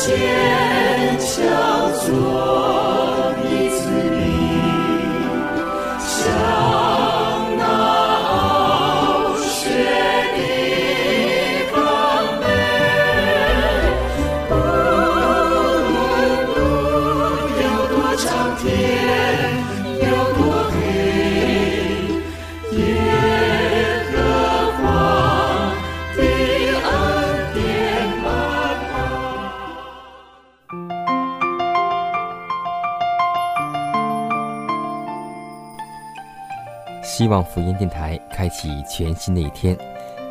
坚强做。望福音电台开启全新的一天，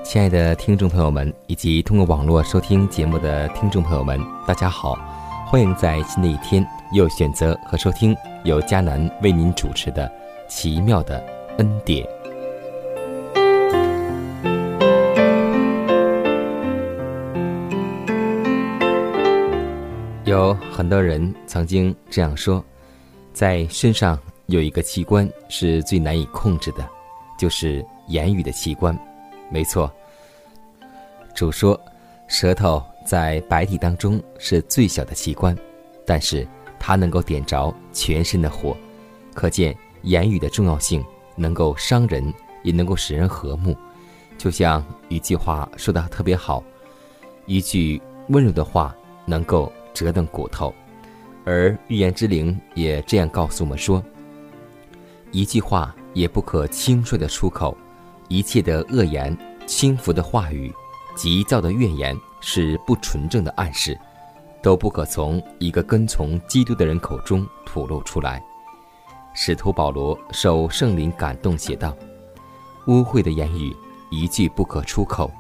亲爱的听众朋友们，以及通过网络收听节目的听众朋友们，大家好！欢迎在新的一天又选择和收听由迦南为您主持的《奇妙的恩典》。有很多人曾经这样说，在身上。有一个器官是最难以控制的，就是言语的器官。没错，主说，舌头在白体当中是最小的器官，但是它能够点着全身的火，可见言语的重要性，能够伤人，也能够使人和睦。就像一句话说的特别好，一句温柔的话能够折断骨头，而预言之灵也这样告诉我们说。一句话也不可轻率的出口，一切的恶言、轻浮的话语、急躁的怨言是不纯正的暗示，都不可从一个跟从基督的人口中吐露出来。使徒保罗受圣灵感动写道：“污秽的言语一句不可出口，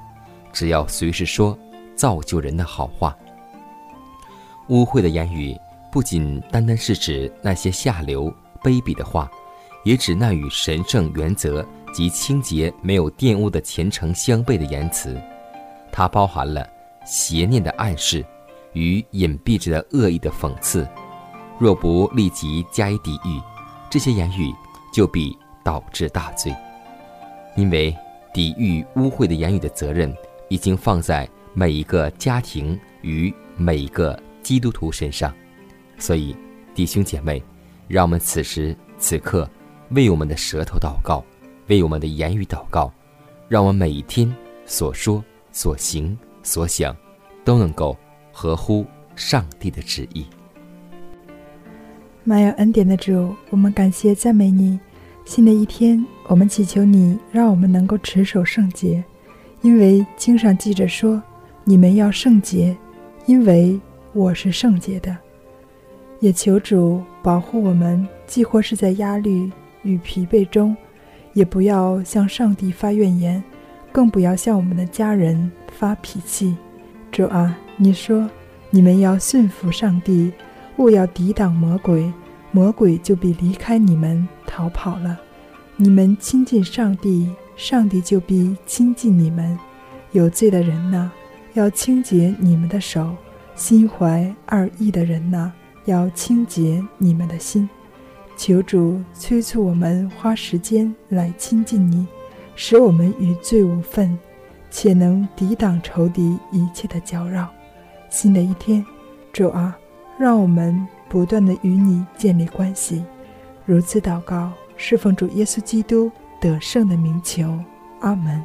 只要随时说造就人的好话。污秽的言语不仅单单是指那些下流、卑鄙的话。”也指那与神圣原则及清洁没有玷污的虔诚相悖的言辞，它包含了邪念的暗示与隐蔽着的恶意的讽刺。若不立即加以抵御，这些言语就必导致大罪。因为抵御污秽的言语的责任已经放在每一个家庭与每一个基督徒身上，所以弟兄姐妹，让我们此时此刻。为我们的舌头祷告，为我们的言语祷告，让我们每一天所说、所行、所想，都能够合乎上帝的旨意。满有恩典的主，我们感谢赞美你。新的一天，我们祈求你，让我们能够持守圣洁，因为经上记着说：“你们要圣洁，因为我是圣洁的。”也求主保护我们，既或是在压力。与疲惫中，也不要向上帝发怨言，更不要向我们的家人发脾气。主啊，你说你们要驯服上帝，勿要抵挡魔鬼，魔鬼就必离开你们逃跑了。你们亲近上帝，上帝就必亲近你们。有罪的人呐，要清洁你们的手；心怀二意的人呐，要清洁你们的心。求主催促我们花时间来亲近你，使我们与罪无份，且能抵挡仇敌一切的搅扰。新的一天，主啊，让我们不断的与你建立关系。如此祷告，侍奉主耶稣基督得胜的名求。阿门。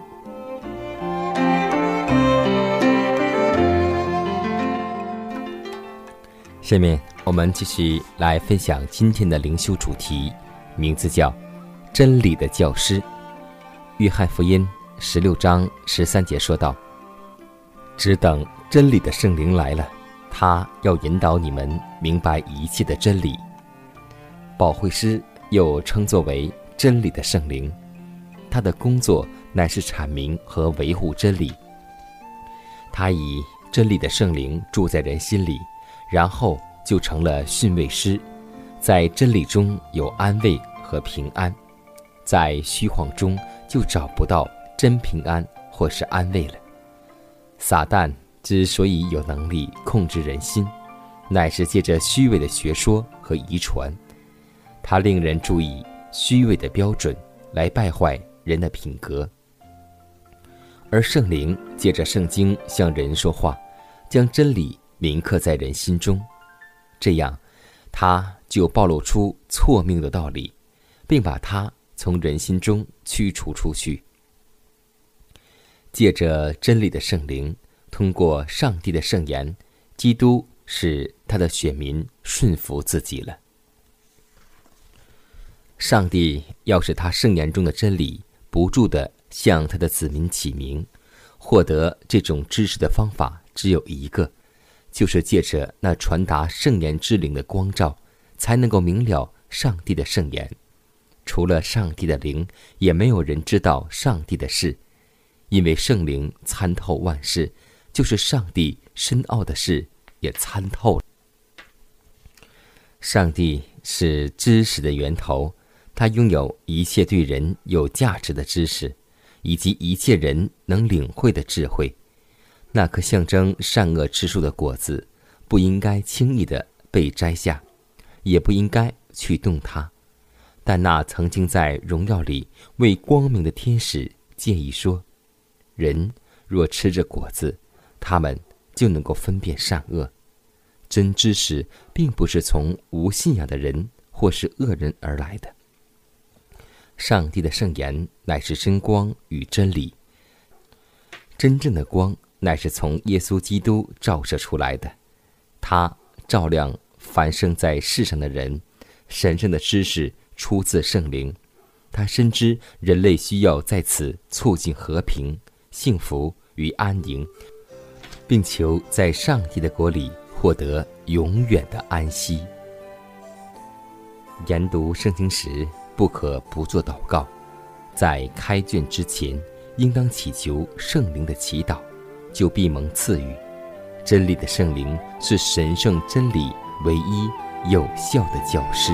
下面。我们继续来分享今天的灵修主题，名字叫“真理的教师”。约翰福音十六章十三节说道：“只等真理的圣灵来了，他要引导你们明白一切的真理。保惠师又称作为真理的圣灵，他的工作乃是阐明和维护真理。他以真理的圣灵住在人心里，然后就成了训慰师，在真理中有安慰和平安，在虚晃中就找不到真平安或是安慰了。撒旦。之所以有能力控制人心，乃是借着虚伪的学说和遗传，他令人注意虚伪的标准来败坏人的品格。而圣灵借着圣经向人说话，将真理铭刻在人心中，这样他就暴露出错命的道理，并把它从人心中驱除出去。借着真理的圣灵。通过上帝的圣言，基督使他的选民顺服自己了。上帝要使他圣言中的真理不住的向他的子民起名，获得这种知识的方法只有一个，就是借着那传达圣言之灵的光照，才能够明了上帝的圣言。除了上帝的灵，也没有人知道上帝的事，因为圣灵参透万事。就是上帝深奥的事也参透了。上帝是知识的源头，他拥有一切对人有价值的知识，以及一切人能领会的智慧。那颗象征善恶之树的果子，不应该轻易的被摘下，也不应该去动它。但那曾经在荣耀里为光明的天使建议说：“人若吃着果子。”他们就能够分辨善恶，真知识并不是从无信仰的人或是恶人而来的。上帝的圣言乃是真光与真理，真正的光乃是从耶稣基督照射出来的，他照亮凡生在世上的人。神圣的知识出自圣灵，他深知人类需要在此促进和平、幸福与安宁。并求在上帝的国里获得永远的安息。研读圣经时，不可不做祷告，在开卷之前，应当祈求圣灵的祈祷，就必蒙赐予。真理的圣灵是神圣真理唯一有效的教师。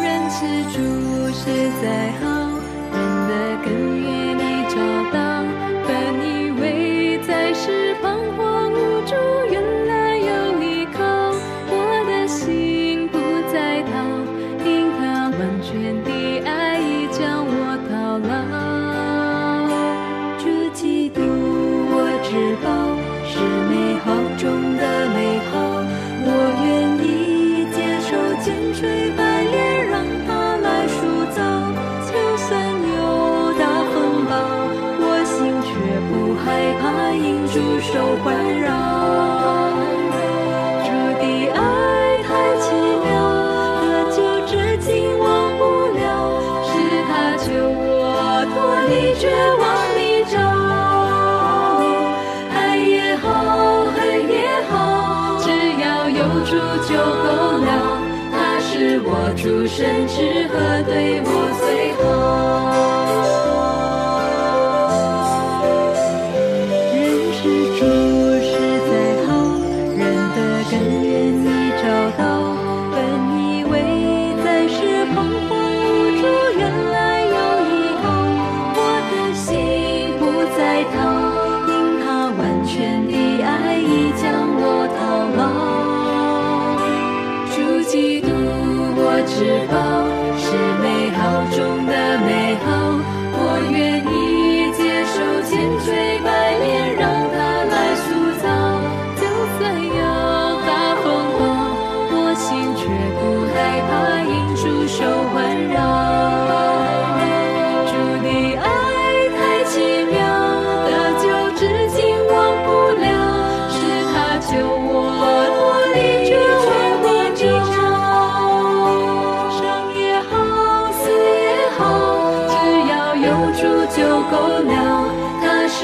人主实在好，人的根源。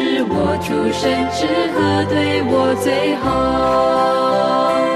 是我出生之河对我最好。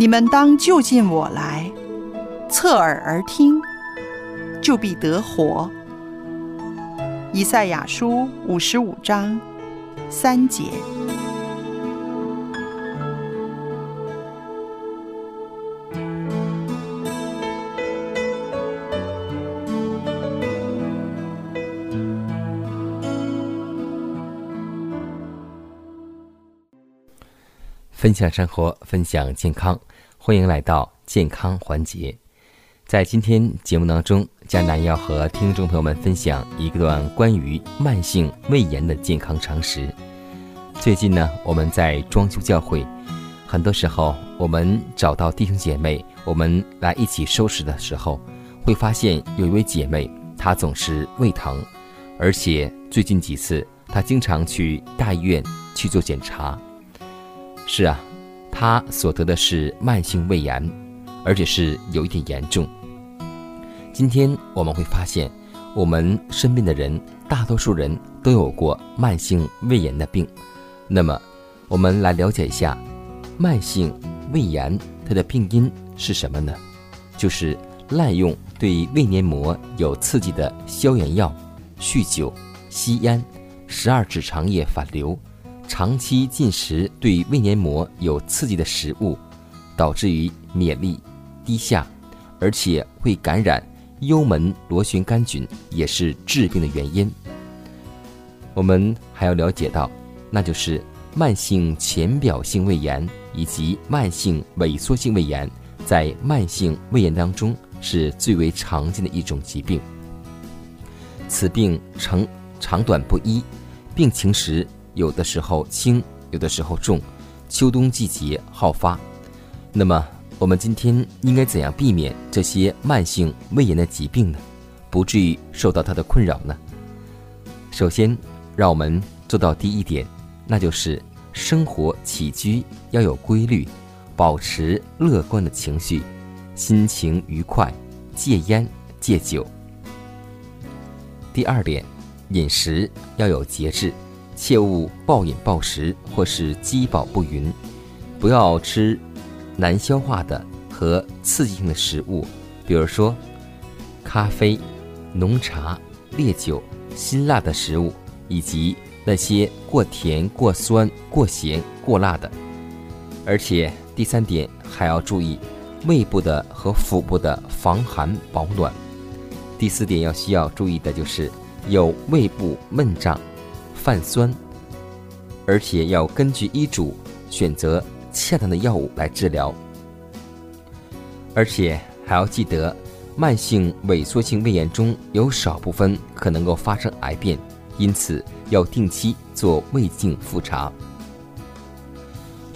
你们当就近我来，侧耳而听，就必得活。以赛亚书五十五章三节。分享生活，分享健康，欢迎来到健康环节。在今天节目当中，迦南要和听众朋友们分享一段关于慢性胃炎的健康常识。最近呢，我们在装修教会，很多时候我们找到弟兄姐妹，我们来一起收拾的时候，会发现有一位姐妹，她总是胃疼，而且最近几次她经常去大医院去做检查。是啊，他所得的是慢性胃炎，而且是有一点严重。今天我们会发现，我们身边的人，大多数人都有过慢性胃炎的病。那么，我们来了解一下，慢性胃炎它的病因是什么呢？就是滥用对胃黏膜有刺激的消炎药、酗酒、吸烟、十二指肠液反流。长期进食对胃黏膜有刺激的食物，导致于免疫力低下，而且会感染幽门螺旋杆菌，也是致病的原因。我们还要了解到，那就是慢性浅表性胃炎以及慢性萎缩性胃炎，在慢性胃炎当中是最为常见的一种疾病。此病呈长短不一，病情时。有的时候轻，有的时候重，秋冬季节好发。那么，我们今天应该怎样避免这些慢性胃炎的疾病呢？不至于受到它的困扰呢？首先，让我们做到第一点，那就是生活起居要有规律，保持乐观的情绪，心情愉快，戒烟戒酒。第二点，饮食要有节制。切勿暴饮暴食或是饥饱不匀，不要吃难消化的和刺激性的食物，比如说咖啡、浓茶、烈酒、辛辣的食物，以及那些过甜、过酸、过咸、过辣的。而且第三点还要注意胃部的和腹部的防寒保暖。第四点要需要注意的就是有胃部闷胀。泛酸，而且要根据医嘱选择恰当的药物来治疗，而且还要记得，慢性萎缩性胃炎中有少部分可能够发生癌变，因此要定期做胃镜复查。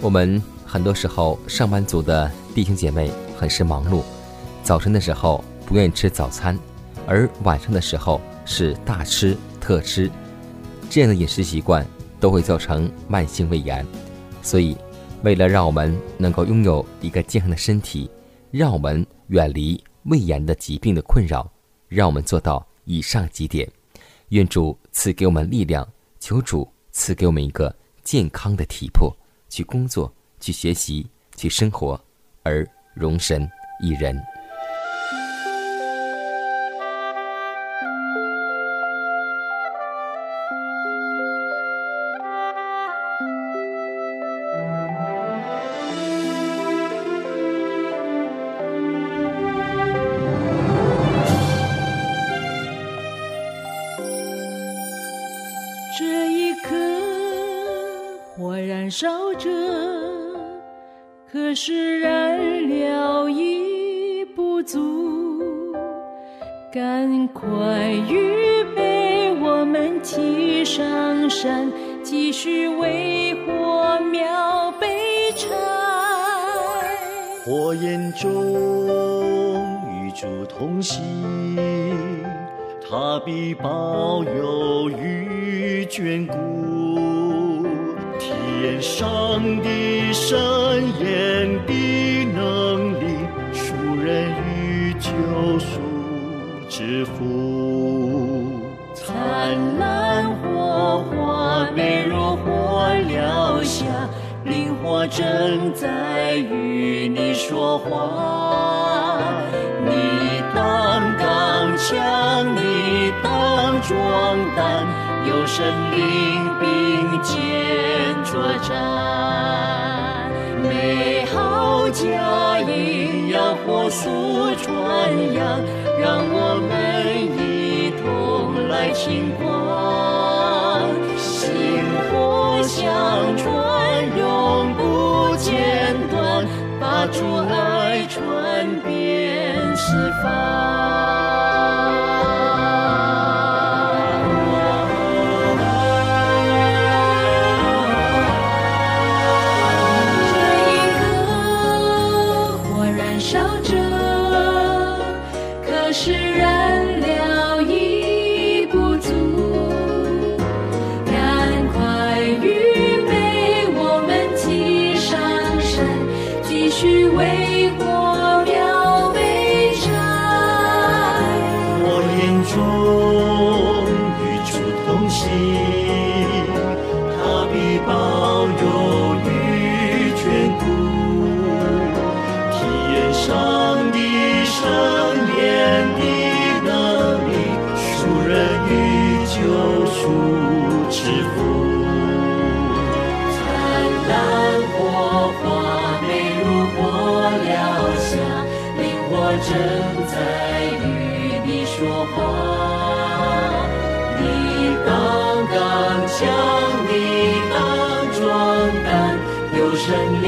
我们很多时候上班族的弟兄姐妹很是忙碌，早晨的时候不愿意吃早餐，而晚上的时候是大吃特吃。这样的饮食习惯都会造成慢性胃炎，所以，为了让我们能够拥有一个健康的身体，让我们远离胃炎的疾病的困扰，让我们做到以上几点。愿主赐给我们力量，求主赐给我们一个健康的体魄，去工作、去学习、去生活，而容神一人。上山，继续为火苗备柴。火焰中与主同行，他必保佑与眷顾。体验上帝神眼的能力，赎人与救赎之福。灿烂火花，美如火燎下，灵火正在与你说话。你当刚强，你当壮胆，有神灵并肩作战。美好佳音要火速传扬，让我们一同来庆光。far. 正在与你说话。你刚刚将，你当壮胆，有神灵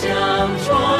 相传，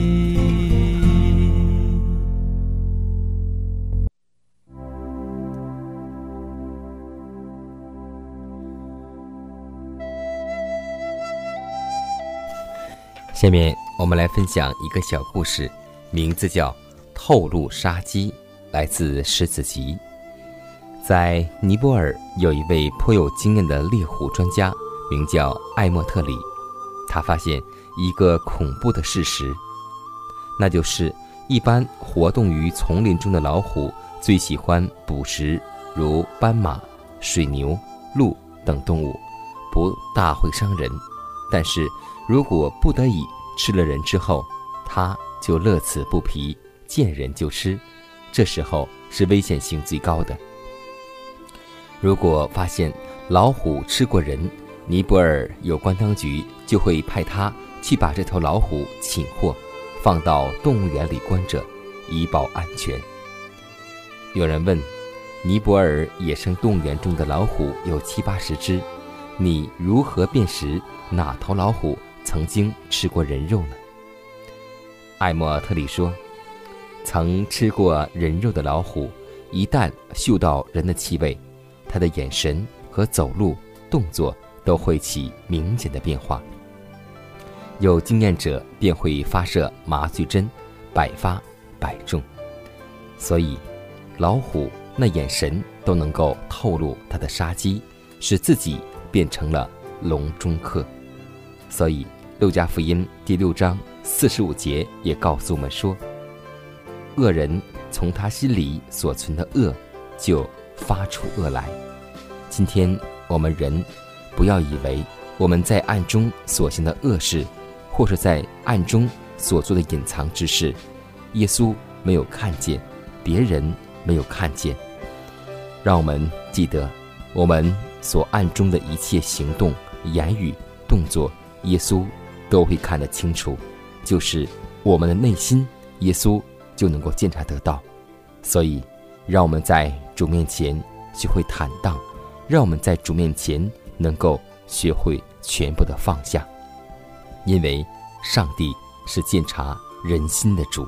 下面我们来分享一个小故事，名字叫《透露杀机》。来自狮子集，在尼泊尔有一位颇有经验的猎虎专家，名叫艾莫特里。他发现一个恐怖的事实，那就是一般活动于丛林中的老虎最喜欢捕食如斑马、水牛、鹿等动物，不大会伤人。但是如果不得已吃了人之后，它就乐此不疲，见人就吃。这时候是危险性最高的。如果发现老虎吃过人，尼泊尔有关当局就会派他去把这头老虎擒获，放到动物园里关着，以保安全。有人问：尼泊尔野生动物园中的老虎有七八十只，你如何辨识哪头老虎曾经吃过人肉呢？艾莫特里说。曾吃过人肉的老虎，一旦嗅到人的气味，它的眼神和走路动作都会起明显的变化。有经验者便会发射麻醉针，百发百中。所以，老虎那眼神都能够透露它的杀机，使自己变成了笼中客。所以，《路加福音》第六章四十五节也告诉我们说。恶人从他心里所存的恶，就发出恶来。今天我们人，不要以为我们在暗中所行的恶事，或是在暗中所做的隐藏之事，耶稣没有看见，别人没有看见。让我们记得，我们所暗中的一切行动、言语、动作，耶稣都会看得清楚。就是我们的内心，耶稣。就能够检查得到，所以，让我们在主面前学会坦荡，让我们在主面前能够学会全部的放下，因为上帝是检查人心的主。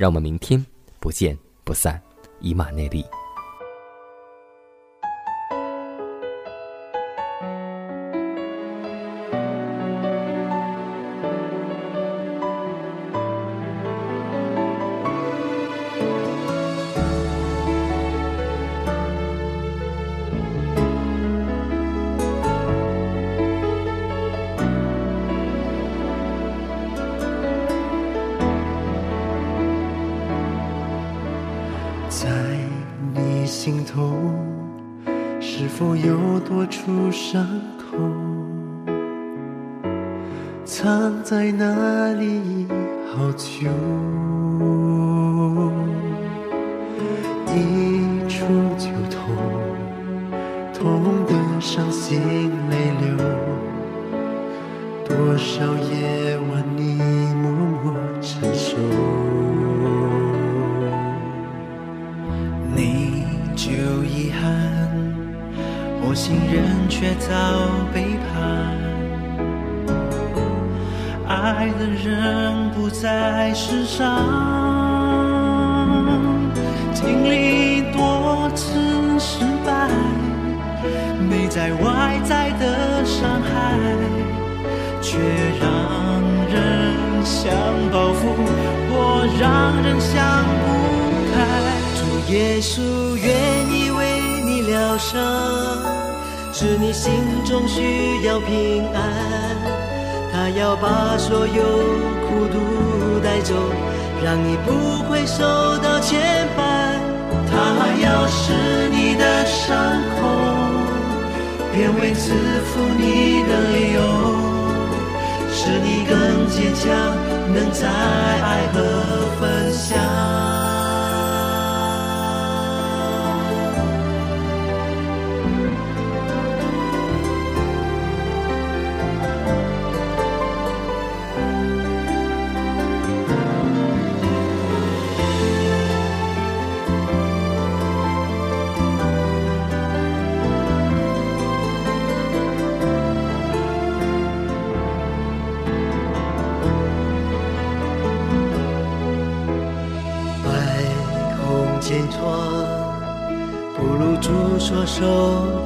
让我们明天不见不散，以马内利。否又多出伤口？藏在哪里好久？却遭背叛，爱的人不在世上，经历多次失败，内在外在的伤害，却让人想报复，或让人想不开。主耶稣愿意为你疗伤，是你心中需要平安。他要把所有苦毒带走，让你不会受到牵绊。他要使你的伤口变为赐福你的理由，使你更坚强，能在爱和分享。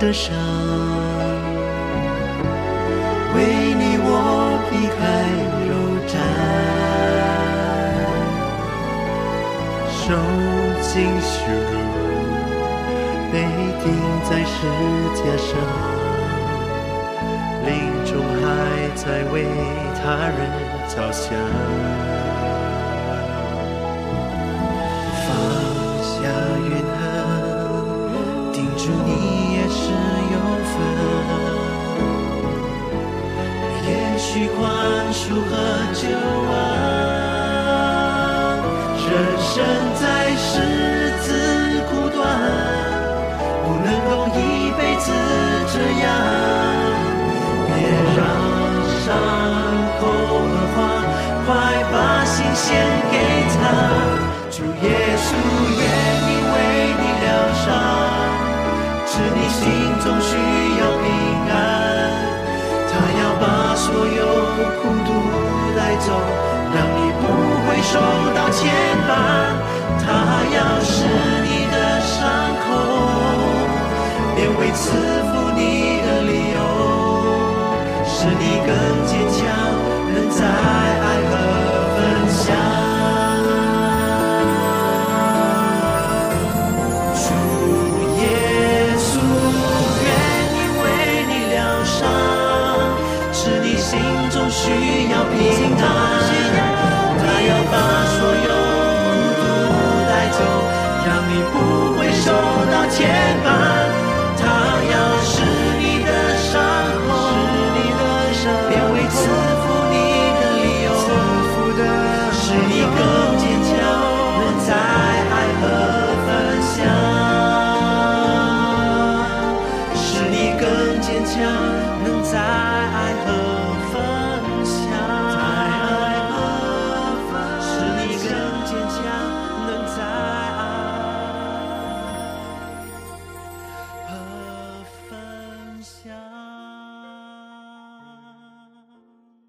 的伤。为你我避开肉绽，受尽羞辱，被钉在十架上，临终还在为他人着想。许宽恕和救恩，人生在世自苦短，不能够一辈子这样。别让伤口恶化，快把心献给他。主耶稣愿意为你疗伤，使你心孤独带走，让你不会受到牵绊。他要是你的伤口便会赐福你的理由，使你更坚强，能在爱和